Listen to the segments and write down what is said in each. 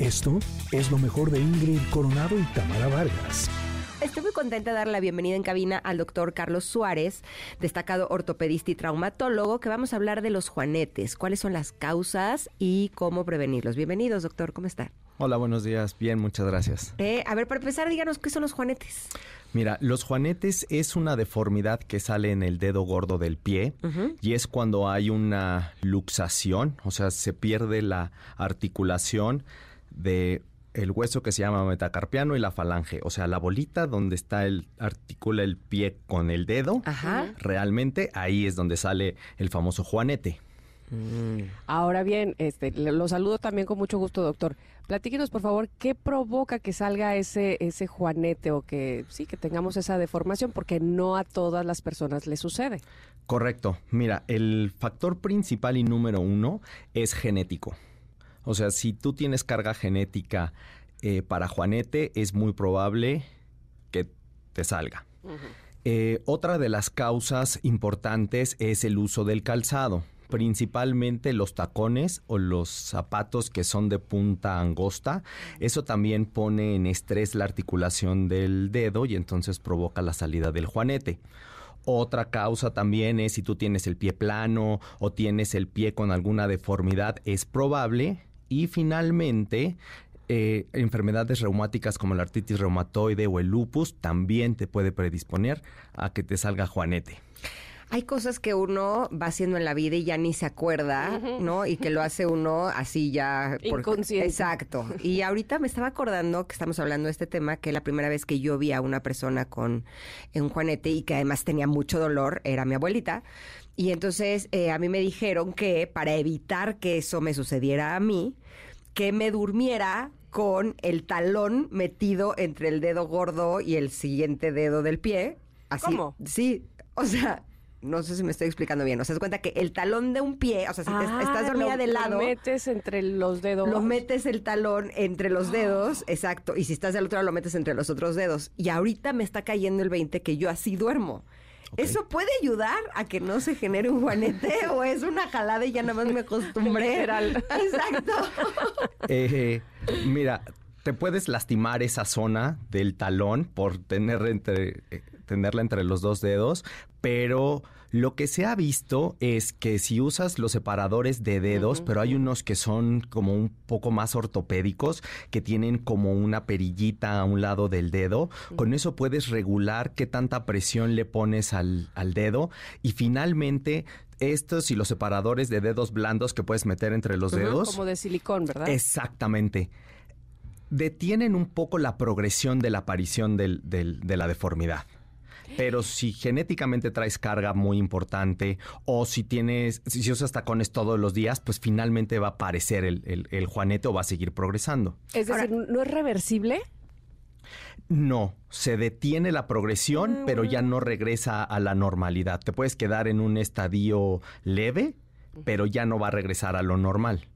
Esto es lo mejor de Ingrid Coronado y Tamara Vargas. Estoy muy contenta de dar la bienvenida en cabina al doctor Carlos Suárez, destacado ortopedista y traumatólogo, que vamos a hablar de los juanetes, cuáles son las causas y cómo prevenirlos. Bienvenidos, doctor, ¿cómo está? Hola, buenos días. Bien, muchas gracias. Eh, a ver, para empezar, díganos qué son los juanetes. Mira, los juanetes es una deformidad que sale en el dedo gordo del pie y es cuando hay una luxación, o sea, se pierde la articulación de el hueso que se llama metacarpiano y la falange, o sea, la bolita donde está el articula el pie con el dedo, realmente ahí es donde sale el famoso juanete. Mm. Ahora bien, este, lo saludo también con mucho gusto, doctor. Platíquenos, por favor, ¿qué provoca que salga ese, ese juanete o que sí, que tengamos esa deformación? Porque no a todas las personas le sucede. Correcto. Mira, el factor principal y número uno es genético. O sea, si tú tienes carga genética eh, para Juanete, es muy probable que te salga. Eh, otra de las causas importantes es el uso del calzado principalmente los tacones o los zapatos que son de punta angosta. Eso también pone en estrés la articulación del dedo y entonces provoca la salida del juanete. Otra causa también es si tú tienes el pie plano o tienes el pie con alguna deformidad, es probable. Y finalmente, eh, enfermedades reumáticas como la artritis reumatoide o el lupus también te puede predisponer a que te salga juanete hay cosas que uno va haciendo en la vida y ya ni se acuerda, ¿no? Y que lo hace uno así ya... Por... Inconsciente. Exacto. Y ahorita me estaba acordando que estamos hablando de este tema, que la primera vez que yo vi a una persona con un juanete y que además tenía mucho dolor era mi abuelita. Y entonces eh, a mí me dijeron que para evitar que eso me sucediera a mí, que me durmiera con el talón metido entre el dedo gordo y el siguiente dedo del pie. Así, ¿Cómo? Sí, o sea, no sé si me estoy explicando bien. O sea, se cuenta que el talón de un pie, o sea, si ah, estás dormida de lado. Lo metes entre los dedos. Lo metes el talón entre los dedos, exacto. Y si estás del otro lado, lo metes entre los otros dedos. Y ahorita me está cayendo el 20 que yo así duermo. ¿Eso puede ayudar a que no se genere un juanete o es una jalada y ya nada más me acostumbré? Exacto. Eh, mira, te puedes lastimar esa zona del talón por tener entre, eh, tenerla entre los dos dedos, pero lo que se ha visto es que si usas los separadores de dedos, pero hay unos que son como un poco más ortopédicos, que tienen como una perillita a un lado del dedo, con eso puedes regular qué tanta presión le pones al, al dedo y finalmente estos y los separadores de dedos blandos que puedes meter entre los dedos. Como de silicón, ¿verdad? Exactamente detienen un poco la progresión de la aparición del, de la deformidad. Pero si genéticamente traes carga muy importante o si tienes, si usas tacones todos los días, pues finalmente va a aparecer el, el, juanete o va a seguir progresando. Es decir, ¿no es reversible? No, se detiene la progresión, pero ya no regresa a la normalidad. Te puedes quedar en un estadio leve, pero ya no va a regresar a lo normal.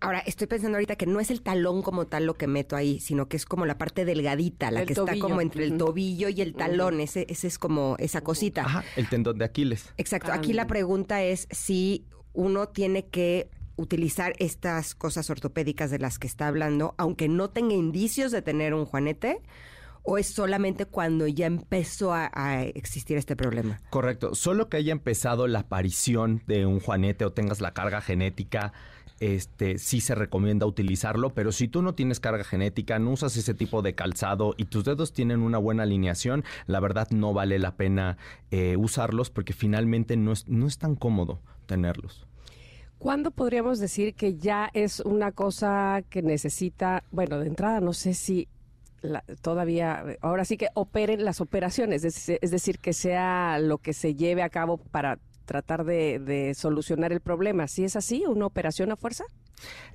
Ahora, estoy pensando ahorita que no es el talón como tal lo que meto ahí, sino que es como la parte delgadita, la que está como entre el tobillo y el talón. ese, ese es como esa cosita. Ajá, el tendón de Aquiles. Exacto. Aquí la pregunta es si uno tiene que utilizar estas cosas ortopédicas de las que está hablando, aunque no tenga indicios de tener un juanete, o es solamente cuando ya empezó a, a, existir este problema? Correcto, solo que haya empezado la aparición de un juanete o tengas la carga genética este, sí se recomienda utilizarlo, pero si tú no tienes carga genética, no usas ese tipo de calzado y tus dedos tienen una buena alineación, la verdad no vale la pena eh, usarlos porque finalmente no es, no es tan cómodo tenerlos. ¿Cuándo podríamos decir que ya es una cosa que necesita, bueno, de entrada no sé si todavía, ahora sí que operen las operaciones, es, es, decir, que sea lo que se lleve a cabo para tratar de, solucionar el problema. ¿Si es así, una operación a fuerza?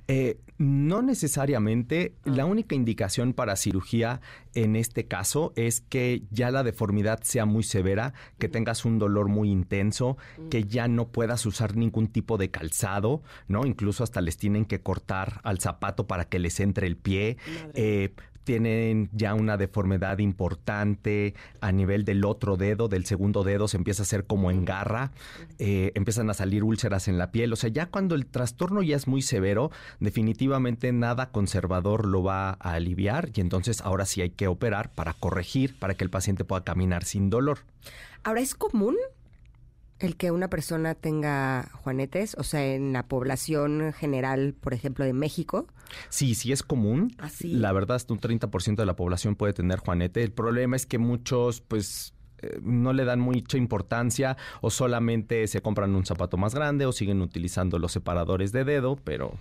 Eh, no necesariamente. Ah. La única indicación para cirugía en este caso es que ya la deformidad sea muy severa, que tengas un dolor muy intenso, que ya no puedas usar ningún tipo de calzado, ¿no? Incluso hasta les tienen que cortar al zapato para que les entre el pie. Eh, tienen ya una deformidad importante a nivel del otro dedo, del segundo dedo, se empieza a hacer como en garra, eh, empiezan a salir úlceras en la piel. O sea, ya cuando el trastorno ya es muy severo, definitivamente nada conservador lo va a aliviar y entonces ahora sí hay que operar para corregir, para que el paciente pueda caminar sin dolor. Ahora, ¿es común el que una persona tenga juanetes, o sea, en la población general, por ejemplo, de México. Sí, sí es común. Así. La verdad, hasta un 30% de la población puede tener juanete. El problema es que muchos, pues, eh, no le dan mucha importancia o solamente se compran un zapato más grande o siguen utilizando los separadores de dedo, pero...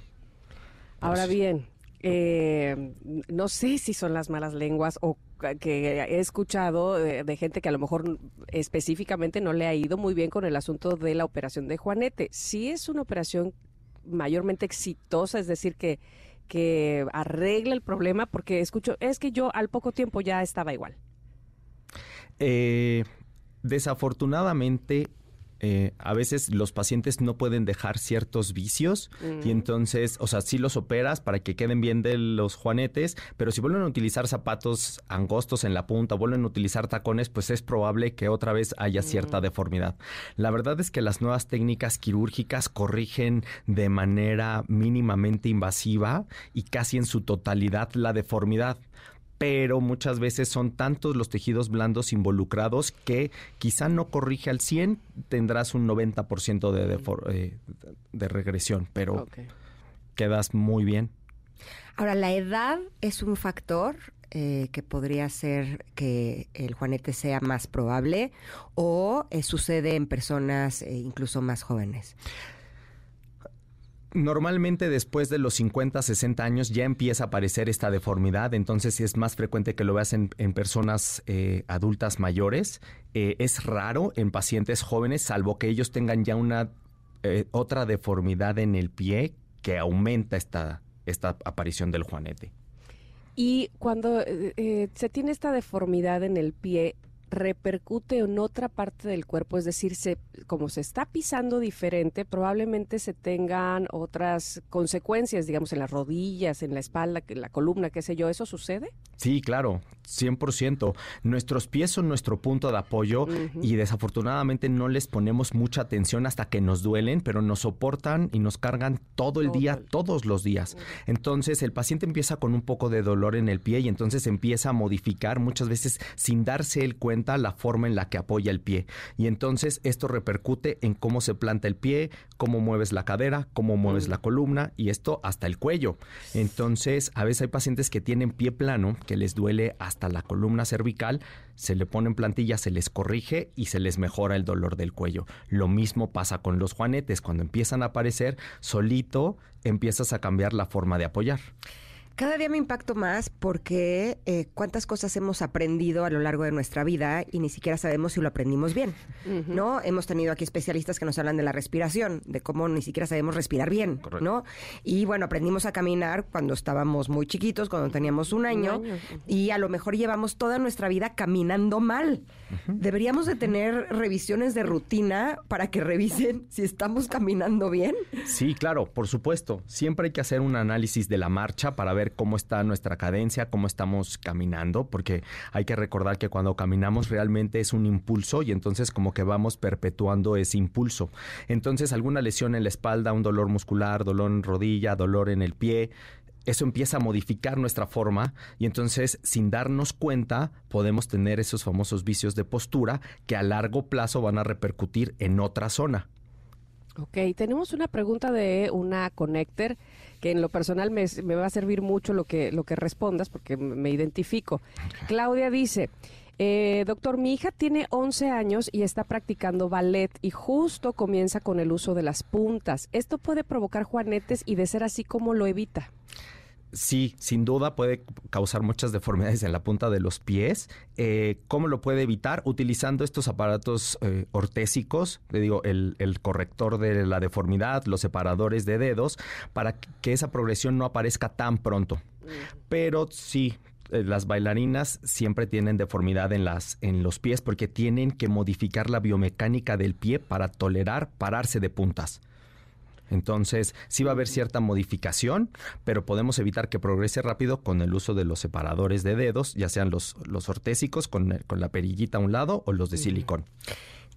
Ahora pues, bien, eh, no sé si son las malas lenguas o que he escuchado de, gente que a lo mejor específicamente no le ha ido muy bien con el asunto de la operación de Juanete. Si es una operación mayormente exitosa, es decir, que, que arregla el problema, porque escucho, es que yo al poco tiempo ya estaba igual. Eh, desafortunadamente, eh, a veces los pacientes no pueden dejar ciertos vicios mm. y entonces, o sea, sí los operas para que queden bien de los juanetes, pero si vuelven a utilizar zapatos angostos en la punta, vuelven a utilizar tacones, pues es probable que otra vez haya cierta mm. deformidad. La verdad es que las nuevas técnicas quirúrgicas corrigen de manera mínimamente invasiva y casi en su totalidad la deformidad pero muchas veces son tantos los tejidos blandos involucrados que quizá no corrige al 100, tendrás un 90% de, de, eh, de, regresión, pero okay. quedas muy bien. Ahora, ¿la edad es un factor eh, que podría ser que el juanete sea más probable o eh, sucede en personas eh, incluso más jóvenes? Normalmente después de los 50, 60 años ya empieza a aparecer esta deformidad, entonces es más frecuente que lo veas en, personas eh, adultas mayores. Eh, es raro en pacientes jóvenes, salvo que ellos tengan ya una eh, otra deformidad en el pie que aumenta esta, esta aparición del juanete. Y cuando se tiene esta deformidad en el pie, repercute en otra parte del cuerpo, es decir, se, como se está pisando diferente, probablemente se tengan otras consecuencias, digamos, en las rodillas, en la espalda, en la columna, qué sé yo, ¿eso sucede? Sí, claro, 100%. Nuestros pies son nuestro punto de apoyo uh -huh. y desafortunadamente no les ponemos mucha atención hasta que nos duelen, pero nos soportan y nos cargan todo el todo día, todos los días. Uh -huh. Entonces el paciente empieza con un poco de dolor en el pie y entonces empieza a modificar muchas veces sin darse el cuenta la forma en la que apoya el pie. Y entonces esto repercute en cómo se planta el pie, cómo mueves la cadera, cómo mueves la columna y esto hasta el cuello. Entonces a veces hay pacientes que tienen pie plano, que les duele hasta la columna cervical, se le ponen plantillas, se les corrige y se les mejora el dolor del cuello. Lo mismo pasa con los juanetes, cuando empiezan a aparecer, solito empiezas a cambiar la forma de apoyar. Cada día me impacto más porque eh, cuántas cosas hemos aprendido a lo largo de nuestra vida y ni siquiera sabemos si lo aprendimos bien, uh -huh. ¿no? Hemos tenido aquí especialistas que nos hablan de la respiración, de cómo ni siquiera sabemos respirar bien, Correcto. ¿no? Y bueno, aprendimos a caminar cuando estábamos muy chiquitos, cuando teníamos un año, un año. y a lo mejor llevamos toda nuestra vida caminando mal. Uh -huh. Deberíamos de tener revisiones de rutina para que revisen si estamos caminando bien. Sí, claro, por supuesto. Siempre hay que hacer un análisis de la marcha para cómo está nuestra cadencia, cómo estamos caminando, porque hay que recordar que cuando caminamos realmente es un impulso y entonces como que vamos perpetuando ese impulso. Entonces alguna lesión en la espalda, un dolor muscular, dolor en rodilla, dolor en el pie, eso empieza a modificar nuestra forma y entonces sin darnos cuenta podemos tener esos famosos vicios de postura que a largo plazo van a repercutir en otra zona. Ok, tenemos una pregunta de una connector que en lo personal me, me, va a servir mucho lo que, lo que respondas porque me identifico. Claudia dice, eh, doctor, mi hija tiene 11 años y está practicando ballet y justo comienza con el uso de las puntas. ¿Esto puede provocar juanetes y de ser así, cómo lo evita? Sí, sin duda puede causar muchas deformidades en la punta de los pies. Eh, ¿Cómo lo puede evitar? Utilizando estos aparatos eh, ortésicos, le digo, el, el, corrector de la deformidad, los separadores de dedos, para que esa progresión no aparezca tan pronto. Pero sí, eh, las bailarinas siempre tienen deformidad en, las, en los pies porque tienen que modificar la biomecánica del pie para tolerar pararse de puntas. Entonces, sí va a haber cierta modificación, pero podemos evitar que progrese rápido con el uso de los separadores de dedos, ya sean los, los ortésicos con, con la perillita a un lado o los de silicón.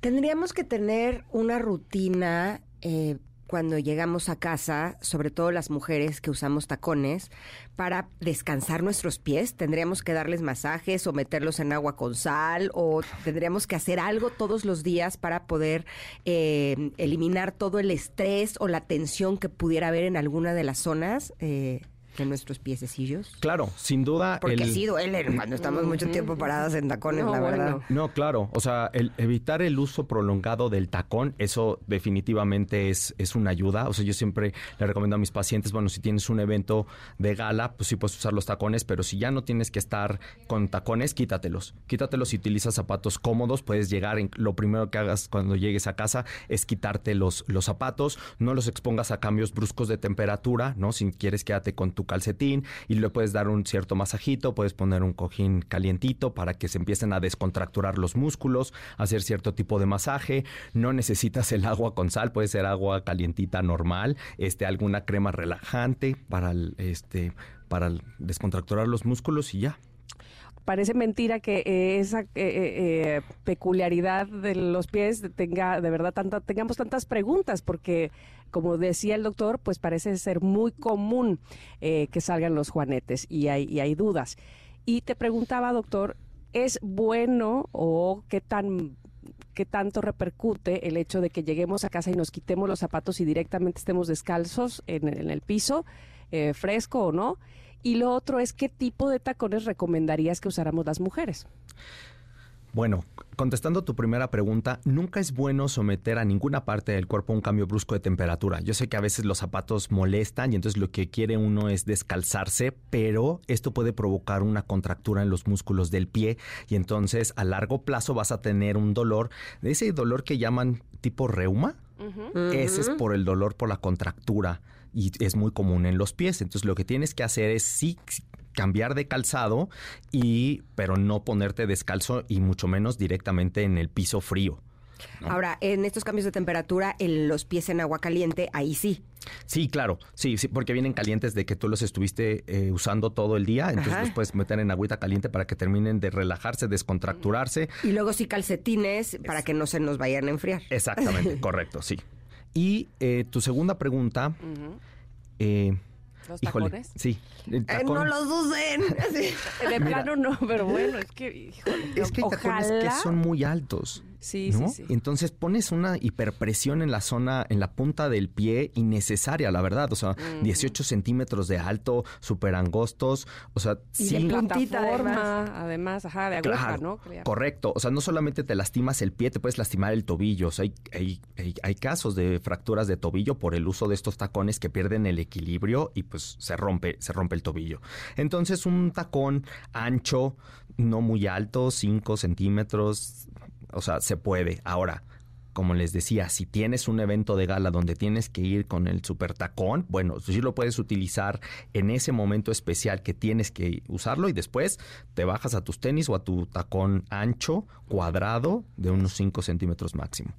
Tendríamos que tener una rutina eh, cuando llegamos a casa, sobre todo las mujeres que usamos tacones, para descansar nuestros pies? ¿Tendríamos que darles masajes o meterlos en agua con sal? ¿O tendríamos que hacer algo todos los días para poder eh, eliminar todo el estrés o la tensión que pudiera haber en alguna de las zonas? Eh, de nuestros piececillos? Claro, sin duda. Porque el... sí duelen cuando estamos mucho tiempo paradas en tacones, la verdad. No, claro. O sea, el evitar el uso prolongado del tacón, eso definitivamente es, es una ayuda. O sea, yo siempre le recomiendo a mis pacientes, bueno, si tienes un evento de gala, pues sí puedes usar los tacones, pero si ya no tienes que estar con tacones, quítatelos. Quítatelos si utilizas zapatos cómodos, puedes llegar, en, lo primero que hagas cuando llegues a casa es quitarte los, los zapatos, no los expongas a cambios bruscos de temperatura, ¿no? Si quieres quédate con tu calcetín y le puedes dar un cierto masajito, puedes poner un cojín calientito para que se empiecen a descontracturar los músculos, hacer cierto tipo de masaje. No necesitas el agua con sal, puede ser agua calientita normal, este alguna crema relajante para este para descontracturar los músculos y ya parece mentira que eh, esa eh, eh, peculiaridad de los pies tenga de verdad tanta, tengamos tantas preguntas, porque como decía el doctor, pues parece ser muy común que salgan los juanetes y hay, y hay dudas. Y te preguntaba, doctor, ¿es bueno o qué tan qué tanto repercute el hecho de que lleguemos a casa y nos quitemos los zapatos y directamente estemos descalzos en, en el piso, fresco o no? Y lo otro es qué tipo de tacones recomendarías que usáramos las mujeres. Bueno, contestando tu primera pregunta, nunca es bueno someter a ninguna parte del cuerpo a un cambio brusco de temperatura. Yo sé que a veces los zapatos molestan y entonces lo que quiere uno es descalzarse, pero esto puede provocar una contractura en los músculos del pie y entonces a largo plazo vas a tener un dolor, de ese dolor que llaman tipo reuma. Ese es por el dolor por la contractura y es muy común en los pies. Entonces lo que tienes que hacer es sí cambiar de calzado y pero no ponerte descalzo y mucho menos directamente en el piso frío. Ahora, en estos cambios de temperatura, en los pies en agua caliente, ahí sí. Sí, claro, sí, sí, porque vienen calientes de que tú los estuviste eh, usando todo el día, entonces los puedes meter en agüita caliente para que terminen de relajarse, descontracturarse. Y luego sí calcetines para que no se nos vayan a enfriar. Exactamente, correcto, sí. Y eh, tu segunda pregunta. Eh, ¿Los tacones? Sí. no los usen. De plano no, pero bueno, es que, Es que hay tacones que son muy altos. Sí, sí, sí. Entonces pones una hiperpresión en la zona, en la punta del pie innecesaria, la verdad. O sea, 18 centímetros de alto, súper angostos. O sea, y sí. De además. además, ajá, de aguja, ¿no? Correcto. O sea, no solamente te lastimas el pie, te puedes lastimar el tobillo. O sea, hay, hay, hay, casos de fracturas de tobillo por el uso de estos tacones que pierden el equilibrio y pues se rompe, se rompe el tobillo. Entonces, un tacón ancho, no muy alto, 5 centímetros, o sea, se puede. Ahora, como les decía, si tienes un evento de gala donde tienes que ir con el super tacón, bueno, sí lo puedes utilizar en ese momento especial que tienes que usarlo y después te bajas a tus tenis o a tu tacón ancho, cuadrado, de unos 5 centímetros máximo.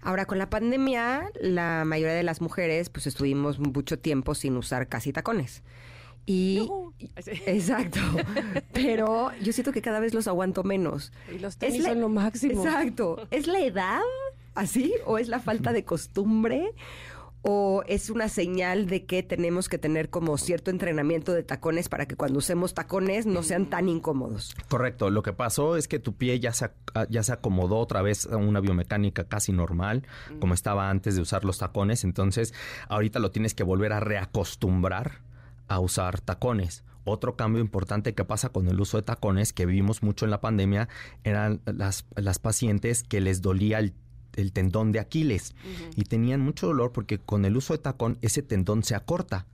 Ahora, con la pandemia, la mayoría de las mujeres, pues estuvimos mucho tiempo sin usar casi tacones. Y exacto, pero yo siento que cada vez los aguanto menos. Y los tenis son lo máximo. Exacto. ¿Es la edad así o es la falta de costumbre? ¿O es una señal de que tenemos que tener como cierto entrenamiento de tacones para que cuando usemos tacones no sean tan incómodos? Correcto. Lo que pasó es que tu pie ya se, ya se acomodó otra vez a una biomecánica casi normal, como estaba antes de usar los tacones. Entonces, ahorita lo tienes que volver a reacostumbrar a usar tacones. Otro cambio importante que pasa con el uso de tacones, que vimos mucho en la pandemia, eran las, las pacientes que les dolía el, tendón de Aquiles y tenían mucho dolor porque con el uso de tacón ese tendón se acorta.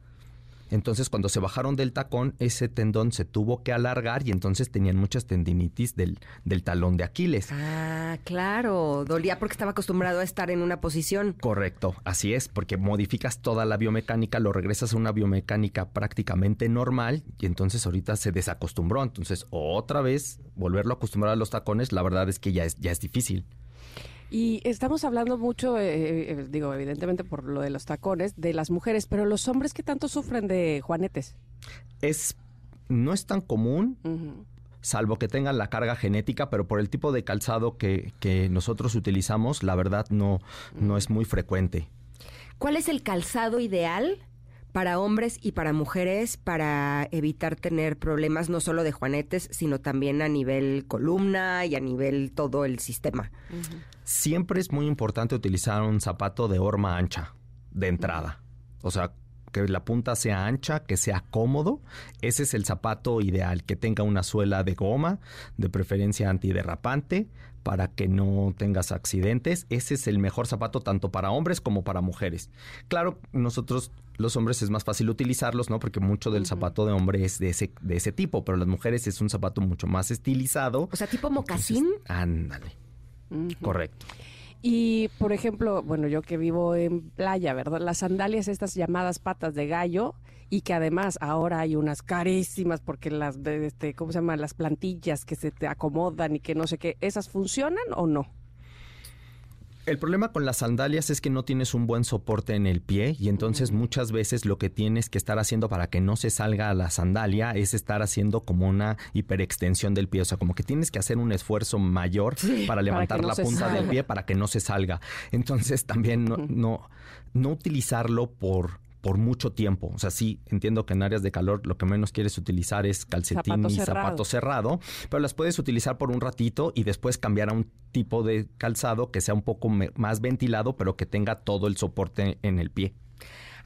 Entonces, cuando se bajaron del tacón, ese tendón se tuvo que alargar y entonces tenían muchas tendinitis del, del talón de Aquiles. Ah, claro. Dolía porque estaba acostumbrado a estar en una posición. Correcto, así es, porque modificas toda la biomecánica, lo regresas a una biomecánica prácticamente normal y entonces ahorita se desacostumbró. Entonces, otra vez, volverlo a acostumbrar a los tacones, la verdad es que ya es, ya es difícil. Y estamos hablando mucho, eh, eh, digo, evidentemente por lo de los tacones, de las mujeres, pero los hombres, ¿qué tanto sufren de juanetes? Es, no es tan común, salvo que tengan la carga genética, pero por el tipo de calzado que, que nosotros utilizamos, la verdad no, no es muy frecuente. ¿Cuál es el calzado ideal para hombres y para mujeres para evitar tener problemas no solo de juanetes, sino también a nivel columna y a nivel todo el sistema? Siempre es muy importante utilizar un zapato de horma ancha de entrada. O sea, que la punta sea ancha, que sea cómodo. Ese es el zapato ideal, que tenga una suela de goma, de preferencia antiderrapante, para que no tengas accidentes. Ese es el mejor zapato tanto para hombres como para mujeres. Claro, nosotros los hombres es más fácil utilizarlos, ¿no? Porque mucho del zapato de hombre es de ese, de ese tipo, pero las mujeres es un zapato mucho más estilizado. O sea, tipo mocasín. Entonces, ándale. Correcto. Y, por ejemplo, bueno, yo que vivo en playa, ¿verdad? Las sandalias, estas llamadas patas de gallo, y que además ahora hay unas carísimas porque las, de, este, ¿cómo se llama? Las plantillas que se te acomodan y que no sé qué, ¿esas funcionan o no? El problema con las sandalias es que no tienes un buen soporte en el pie y entonces muchas veces lo que tienes que estar haciendo para que no se salga la sandalia es estar haciendo como una hiperextensión del pie, o sea, como que tienes que hacer un esfuerzo mayor para levantar no la punta del pie para que no se salga. Entonces también no, no, no utilizarlo por por mucho tiempo. O sea, sí, entiendo que en áreas de calor lo que menos quieres utilizar es calcetín Zapato y cerrado. zapato cerrado, pero las puedes utilizar por un ratito y después cambiar a un tipo de calzado que sea un poco más ventilado, pero que tenga todo el soporte en el pie.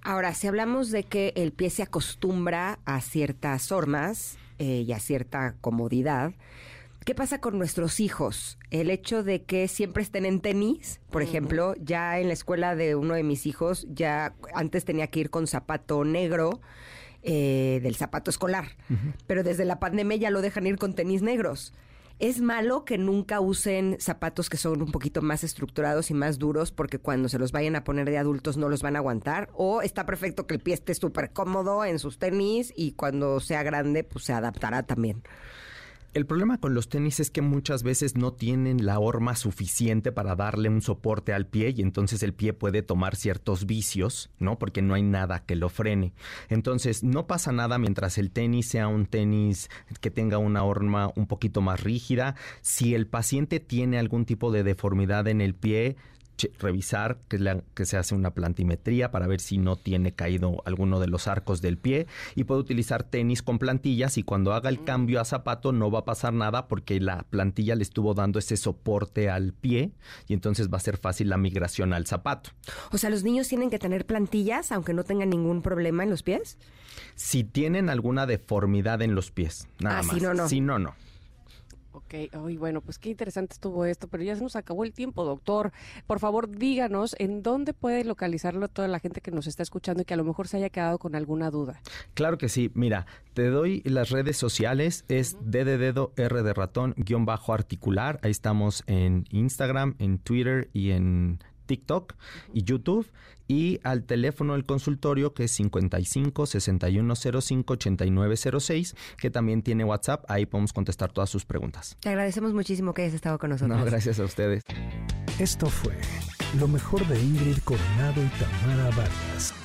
Ahora, si hablamos de que el pie se acostumbra a ciertas formas eh, y a cierta comodidad, ¿qué pasa con nuestros hijos? El hecho de que siempre estén en tenis, por ejemplo, ya en la escuela de uno de mis hijos, ya antes tenía que ir con zapato negro. eh, del zapato escolar, pero desde la pandemia ya lo dejan ir con tenis negros. Es malo que nunca usen zapatos que son un poquito más estructurados y más duros porque cuando se los vayan a poner de adultos no los van a aguantar. O está perfecto que el pie esté súper cómodo en sus tenis y cuando sea grande pues se adaptará también. El problema con los tenis es que muchas veces no tienen la horma suficiente para darle un soporte al pie y entonces el pie puede tomar ciertos vicios, ¿no? Porque no hay nada que lo frene. Entonces no pasa nada mientras el tenis sea un tenis que tenga una horma un poquito más rígida. Si el paciente tiene algún tipo de deformidad en el pie, revisar que, le- que se hace una plantimetría para ver si no tiene caído alguno de los arcos del pie y puede utilizar tenis con plantillas y cuando haga el cambio a zapato no va a pasar nada porque la plantilla le estuvo dando ese soporte al pie y entonces va a ser fácil la migración al zapato. O sea, los niños tienen que tener plantillas aunque no tengan ningún problema en los pies. Si tienen alguna deformidad en los pies, nada Ah, más. si no, no. Si no, no. Ok, bueno, pues qué interesante estuvo esto, pero ya se nos acabó el tiempo, doctor. Por favor, díganos en dónde puede localizarlo toda la gente que nos está escuchando y que a lo mejor se haya quedado con alguna duda. Claro que sí. Mira, te doy las redes sociales. Es D de dedo, R de ratón, guion bajo articular. Ahí estamos en Instagram, en Twitter y en TikTok y YouTube. Y al teléfono del consultorio que es 55 6105 8906, que también tiene WhatsApp. Ahí podemos contestar todas sus preguntas. Te agradecemos muchísimo que hayas estado con nosotros. No, gracias a ustedes. Esto fue lo mejor de Ingrid Coronado y Tamara Vargas.